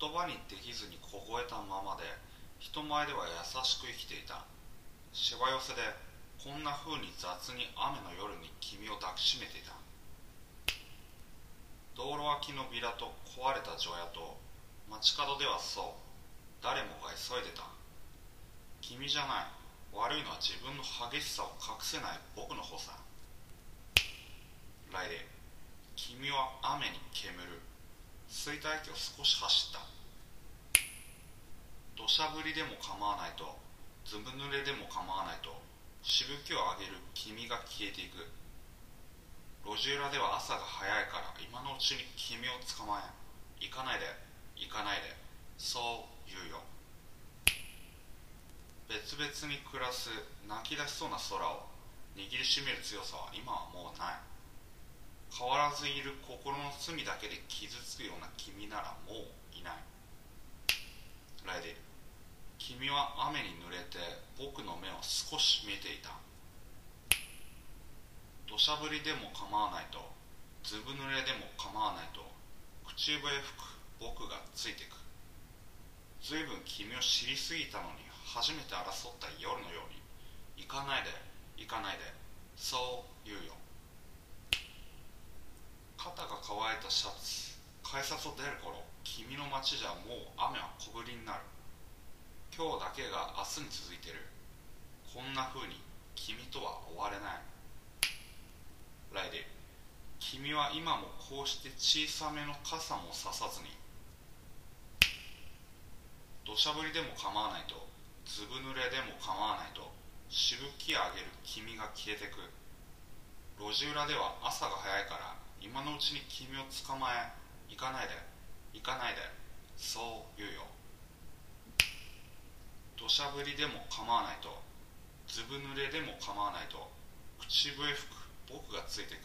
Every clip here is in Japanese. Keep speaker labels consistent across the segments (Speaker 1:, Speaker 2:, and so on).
Speaker 1: 言葉にできずに凍えたままで人前では優しく生きていた。しわ寄せでこんな風に雑に雨の夜に君を抱きしめていた。道路脇のビラと壊れた除夜と街角ではそう。誰もが急いでた。君じゃない。悪いのは自分の激しさを隠せない。僕の方さライデ君は雨に煙る。吸いた息を少し走った。土砂降りでも構わないと。ずぶ濡れでも構わないと。しぶきを上げる。君が消えていく。路地裏では朝が早いから今のうちに君を捕まえ。行かないで。行かないで。そう言うよ。別々に暮らす泣き出しそうな空を。握りしめる強さは今はもうない。変わらずいる心の隅だけで傷つくような君ならもういない。ライディ君は雨に濡れて僕の目を少し見ていた。土砂降りでも構わないと。ずぶ濡れでも構わないと。口笛吹く僕がついてく。随分君を知りすぎたのに初めて争った夜のように。行かないで行かないで。そう言うよ。肩が乾いたシャツ。改札を出る頃君の街じゃもう雨は小降りになる。今日だけが明日に続いてる。こんな風に君とは終われない。ライデ君は今もこうして小さめの傘もささずに土砂降りでも構わないとずぶ濡れでも構わないとしぶき上げる君が消えてく。路地裏では朝が早いから今のうちに君を捕まえ行かないで。行かないで。そう言うよ。土砂降りでも構わないと。ずぶ濡れでも構わないと。口笛吹く。僕がついてく。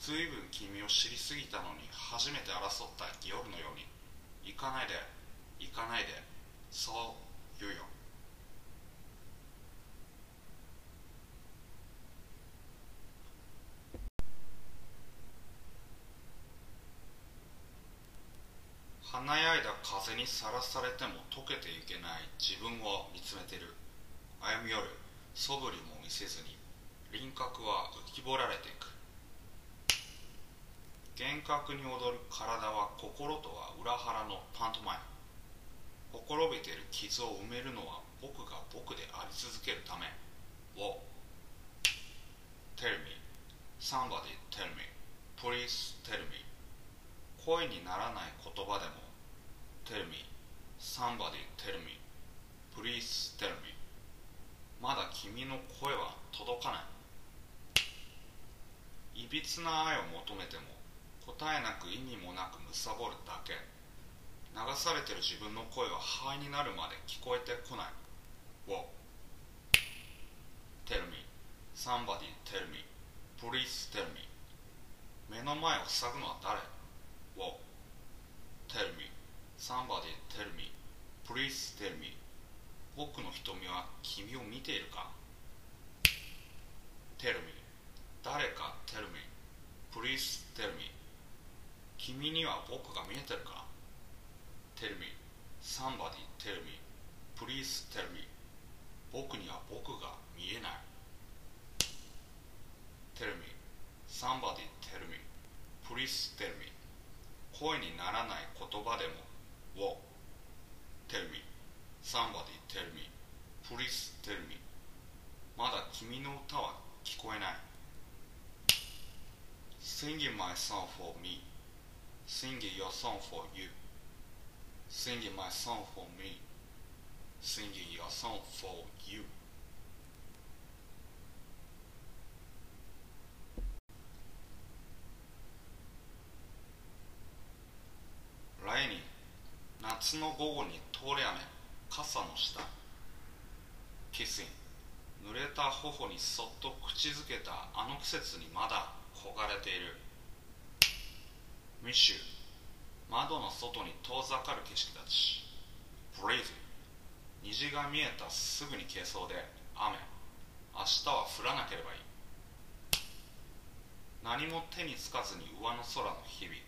Speaker 1: 随分君を知りすぎたのに初めて争った夜のように。行かないで。行かないで。そう言うよ。華やいだ風にさらされても溶けていけない自分を見つめてる。歩み寄る。素振りも見せずに。輪郭は浮き彫られていく。幻覚に踊る体は心とは裏腹のパントマイム。ほころびている傷を埋めるのは僕が僕であり続けるため。を。Tell me somebody tell me please tell me 声にならない言葉でも。Tell me somebody tell me please tell me まだ君の声は届かないいびつな愛を求めても答えなく意味もなく貪るだけ流されてる自分の声は肺になるまで聞こえてこない Whoa Tell me Somebody tell me Please tell me 目の前を塞ぐのは誰 Whoa Tell me Somebody tell me Please tell me 僕の瞳は君を見ているか Tell me 誰か Tell me Please tell me 君には僕が見えてるか Tell me Somebody tell me Please tell me 僕には僕が見えない Tell me Somebody tell me Please tell me 声にならない言葉でも Whoa Tell me Somebody tell me Please tell me まだ君の歌は聞こえない Singing my song for me Singing your song for you Singing my song for me Singing your song for you ライニー夏の午後に通り雨傘の下キスイン。濡れた頬にそっと口づけたあの季節にまだ焦がれている。ミッシュ窓の外に遠ざかる景色たち。ブレイズ。虹が見えたすぐに消えそうで雨。明日は降らなければいい。何も手につかずに上の空の日々。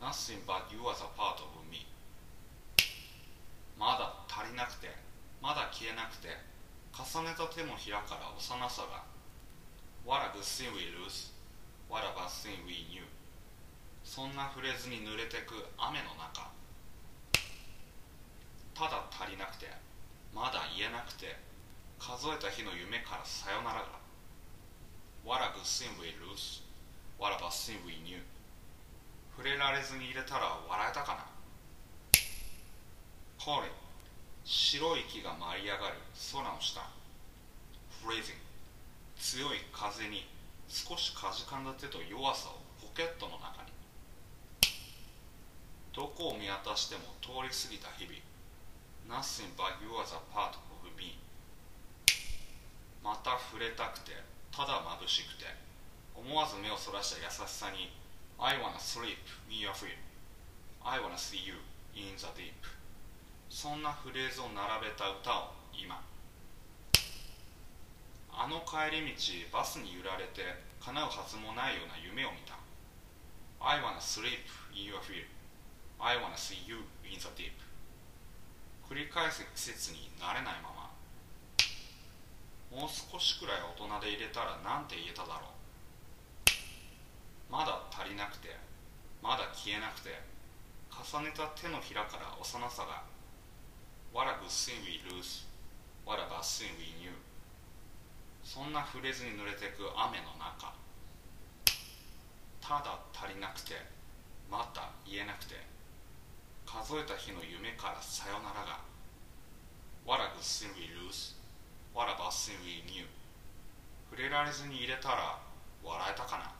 Speaker 1: Nothing but you as a part of me まだ足りなくてまだ消えなくて重ねた手のひらから幼さが What a good thing we lose What a bad thing we knew そんなフレーズに濡れてく雨の中ただ足りなくてまだ言えなくて数えた日の夢からさよならが What a good thing we lose What a bad thing we knew 触れられずに入れたら笑えたかな Calling 白い息が舞い上がる。空の下 Freezing 強い風に少しかじかんだ手と弱さをポケットの中に。どこを見渡しても通り過ぎた日々。Nothing but you as a part of me また触れたくてただ眩しくて。思わず目をそらした優しさに I wanna sleep in your feet I wanna see you in the deep そんなフレーズを並べた歌を今。あの帰り道バスに揺られて叶うはずもないような夢を見た。I wanna sleep in your feet I wanna see you in the deep. 繰り返す季節になれないまま。もう少しくらい大人で入れたらなんて言えただろう。まだ足りなくてまだ消えなくて重ねた手のひらから幼さが What a good thing we lose What a bad thing we knew そんなフレーズに濡れてく雨の中ただ足りなくてまた言えなくて数えた日の夢からさよならが What a good thing we lose What a bad thing we knew 触れられずに入れたら笑えたかな